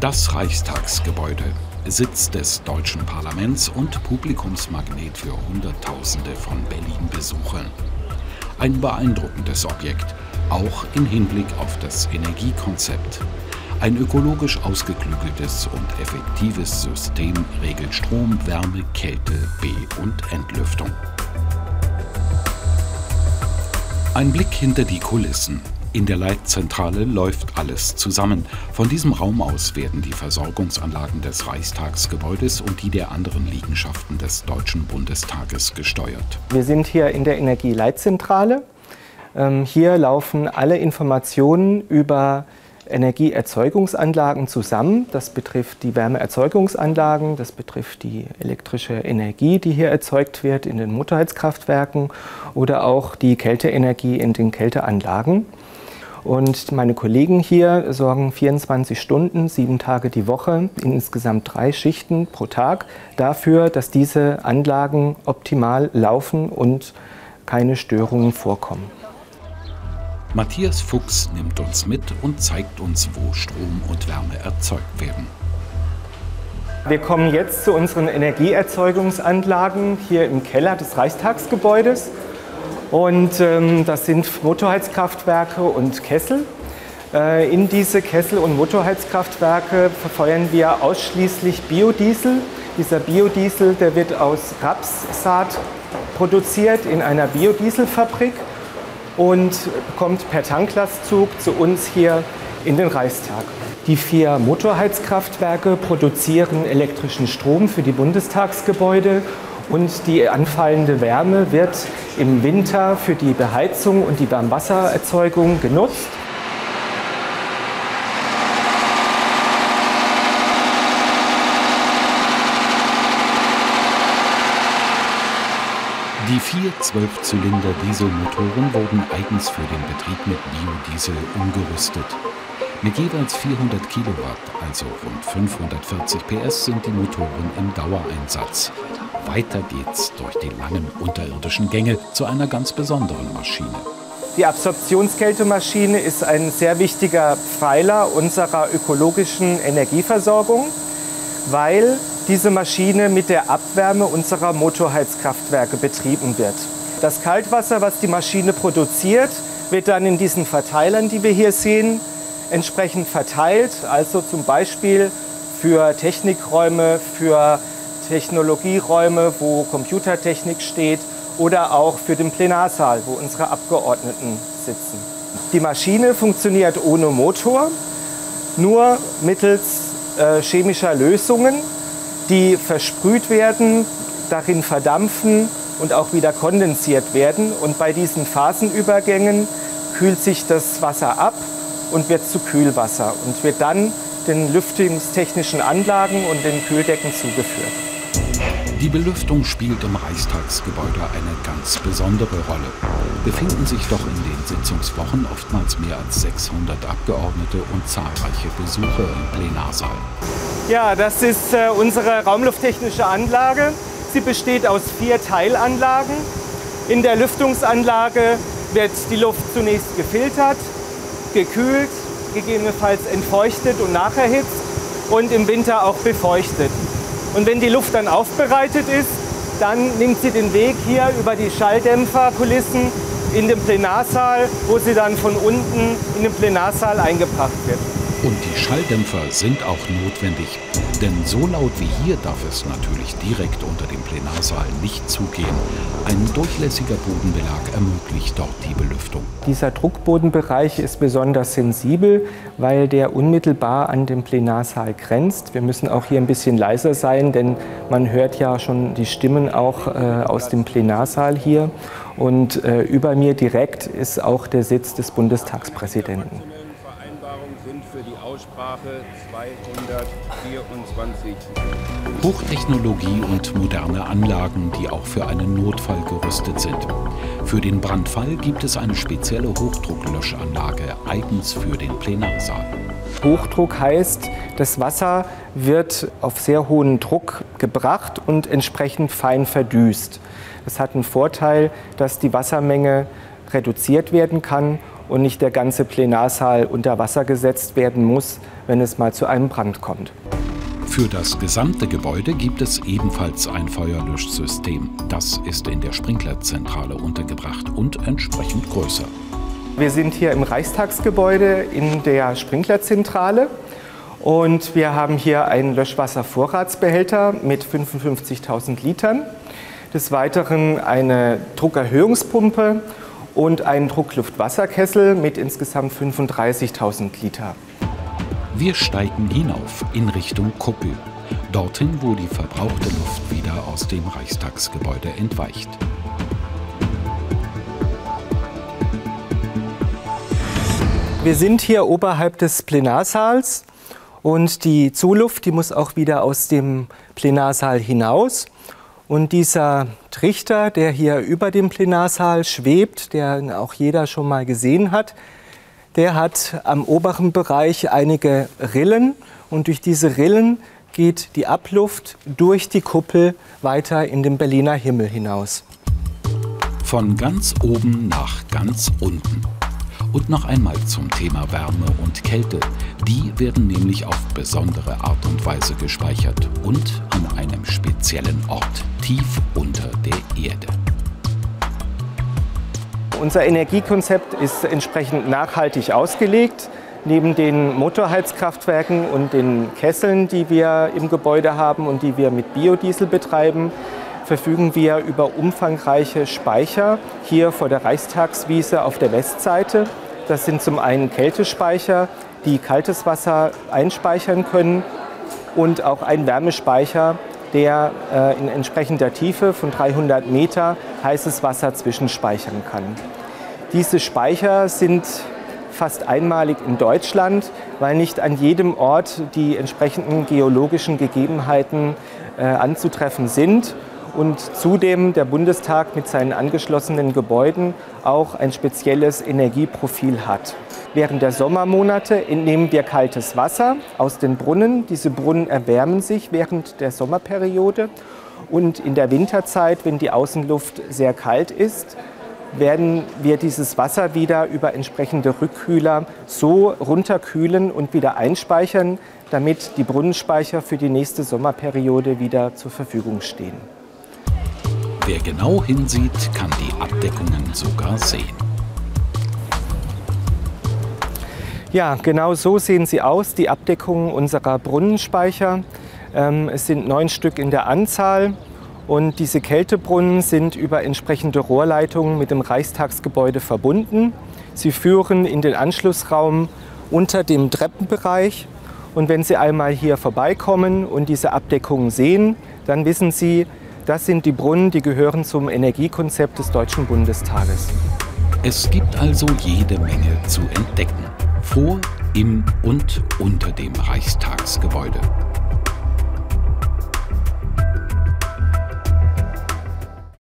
Das Reichstagsgebäude, Sitz des deutschen Parlaments und Publikumsmagnet für Hunderttausende von Berlin-Besuchern. Ein beeindruckendes Objekt, auch im Hinblick auf das Energiekonzept. Ein ökologisch ausgeklügeltes und effektives System regelt Strom, Wärme, Kälte, Be- und Entlüftung. Ein Blick hinter die Kulissen. In der Leitzentrale läuft alles zusammen. Von diesem Raum aus werden die Versorgungsanlagen des Reichstagsgebäudes und die der anderen Liegenschaften des Deutschen Bundestages gesteuert. Wir sind hier in der Energieleitzentrale. Ähm, hier laufen alle Informationen über Energieerzeugungsanlagen zusammen. Das betrifft die Wärmeerzeugungsanlagen, das betrifft die elektrische Energie, die hier erzeugt wird in den Mutterheizkraftwerken oder auch die Kälteenergie in den Kälteanlagen. Und meine Kollegen hier sorgen 24 Stunden, sieben Tage die Woche, in insgesamt drei Schichten pro Tag dafür, dass diese Anlagen optimal laufen und keine Störungen vorkommen. Matthias Fuchs nimmt uns mit und zeigt uns, wo Strom und Wärme erzeugt werden. Wir kommen jetzt zu unseren Energieerzeugungsanlagen hier im Keller des Reichstagsgebäudes. Und ähm, das sind Motorheizkraftwerke und Kessel. Äh, in diese Kessel- und Motorheizkraftwerke verfeuern wir ausschließlich Biodiesel. Dieser Biodiesel, der wird aus Rapssaat produziert in einer Biodieselfabrik und kommt per Tanklastzug zu uns hier in den Reichstag. Die vier Motorheizkraftwerke produzieren elektrischen Strom für die Bundestagsgebäude und die anfallende Wärme wird im Winter für die Beheizung und die Warmwassererzeugung genutzt. Die vier Zwölfzylinder-Dieselmotoren wurden eigens für den Betrieb mit Biodiesel umgerüstet. Mit jeweils 400 Kilowatt, also rund 540 PS, sind die Motoren im Dauereinsatz. Weiter geht's durch die langen unterirdischen Gänge zu einer ganz besonderen Maschine. Die Absorptionskältemaschine ist ein sehr wichtiger Pfeiler unserer ökologischen Energieversorgung, weil diese Maschine mit der Abwärme unserer Motorheizkraftwerke betrieben wird. Das Kaltwasser, was die Maschine produziert, wird dann in diesen Verteilern, die wir hier sehen, entsprechend verteilt. Also zum Beispiel für Technikräume, für Technologieräume, wo Computertechnik steht oder auch für den Plenarsaal, wo unsere Abgeordneten sitzen. Die Maschine funktioniert ohne Motor, nur mittels äh, chemischer Lösungen, die versprüht werden, darin verdampfen und auch wieder kondensiert werden. Und bei diesen Phasenübergängen kühlt sich das Wasser ab und wird zu Kühlwasser und wird dann den lüftungstechnischen Anlagen und den Kühldecken zugeführt. Die Belüftung spielt im Reichstagsgebäude eine ganz besondere Rolle. Befinden sich doch in den Sitzungswochen oftmals mehr als 600 Abgeordnete und zahlreiche Besucher im Plenarsaal. Ja, das ist äh, unsere raumlufttechnische Anlage. Sie besteht aus vier Teilanlagen. In der Lüftungsanlage wird die Luft zunächst gefiltert, gekühlt, gegebenenfalls entfeuchtet und nacherhitzt und im Winter auch befeuchtet. Und wenn die Luft dann aufbereitet ist, dann nimmt sie den Weg hier über die Schalldämpferkulissen in den Plenarsaal, wo sie dann von unten in den Plenarsaal eingebracht wird. Und die Schalldämpfer sind auch notwendig, denn so laut wie hier darf es natürlich direkt unter dem Plenarsaal nicht zugehen. Ein durchlässiger Bodenbelag ermöglicht dort die Belüftung. Dieser Druckbodenbereich ist besonders sensibel, weil der unmittelbar an den Plenarsaal grenzt. Wir müssen auch hier ein bisschen leiser sein, denn man hört ja schon die Stimmen auch äh, aus dem Plenarsaal hier. Und äh, über mir direkt ist auch der Sitz des Bundestagspräsidenten. Aussprache 224. Hochtechnologie und moderne Anlagen, die auch für einen Notfall gerüstet sind. Für den Brandfall gibt es eine spezielle Hochdrucklöschanlage, eigens für den Plenarsaal. Hochdruck heißt, das Wasser wird auf sehr hohen Druck gebracht und entsprechend fein verdüst. Das hat einen Vorteil, dass die Wassermenge reduziert werden kann und nicht der ganze Plenarsaal unter Wasser gesetzt werden muss, wenn es mal zu einem Brand kommt. Für das gesamte Gebäude gibt es ebenfalls ein Feuerlöschsystem. Das ist in der Sprinklerzentrale untergebracht und entsprechend größer. Wir sind hier im Reichstagsgebäude in der Sprinklerzentrale und wir haben hier einen Löschwasservorratsbehälter mit 55.000 Litern. Des Weiteren eine Druckerhöhungspumpe und einen Druckluftwasserkessel mit insgesamt 35.000 Liter. Wir steigen hinauf in Richtung Kuppel, dorthin, wo die verbrauchte Luft wieder aus dem Reichstagsgebäude entweicht. Wir sind hier oberhalb des Plenarsaals und die Zuluft, die muss auch wieder aus dem Plenarsaal hinaus. Und dieser Trichter, der hier über dem Plenarsaal schwebt, der auch jeder schon mal gesehen hat, der hat am oberen Bereich einige Rillen und durch diese Rillen geht die Abluft durch die Kuppel weiter in den Berliner Himmel hinaus. Von ganz oben nach ganz unten. Und noch einmal zum Thema Wärme und Kälte. Die werden nämlich auf besondere Art und Weise gespeichert und an einem speziellen Ort, tief unter der Erde. Unser Energiekonzept ist entsprechend nachhaltig ausgelegt. Neben den Motorheizkraftwerken und den Kesseln, die wir im Gebäude haben und die wir mit Biodiesel betreiben, verfügen wir über umfangreiche Speicher hier vor der Reichstagswiese auf der Westseite. Das sind zum einen Kältespeicher, die kaltes Wasser einspeichern können und auch ein Wärmespeicher, der äh, in entsprechender Tiefe von 300 Meter heißes Wasser zwischenspeichern kann. Diese Speicher sind fast einmalig in Deutschland, weil nicht an jedem Ort die entsprechenden geologischen Gegebenheiten äh, anzutreffen sind und zudem der Bundestag mit seinen angeschlossenen Gebäuden auch ein spezielles Energieprofil hat. Während der Sommermonate entnehmen wir kaltes Wasser aus den Brunnen. Diese Brunnen erwärmen sich während der Sommerperiode. Und in der Winterzeit, wenn die Außenluft sehr kalt ist, werden wir dieses Wasser wieder über entsprechende Rückkühler so runterkühlen und wieder einspeichern, damit die Brunnenspeicher für die nächste Sommerperiode wieder zur Verfügung stehen. Wer genau hinsieht, kann die Abdeckungen sogar sehen. Ja, genau so sehen sie aus, die Abdeckungen unserer Brunnenspeicher. Ähm, es sind neun Stück in der Anzahl und diese Kältebrunnen sind über entsprechende Rohrleitungen mit dem Reichstagsgebäude verbunden. Sie führen in den Anschlussraum unter dem Treppenbereich. Und wenn Sie einmal hier vorbeikommen und diese Abdeckungen sehen, dann wissen Sie, das sind die Brunnen, die gehören zum Energiekonzept des Deutschen Bundestages. Es gibt also jede Menge zu entdecken. Vor, im und unter dem Reichstagsgebäude.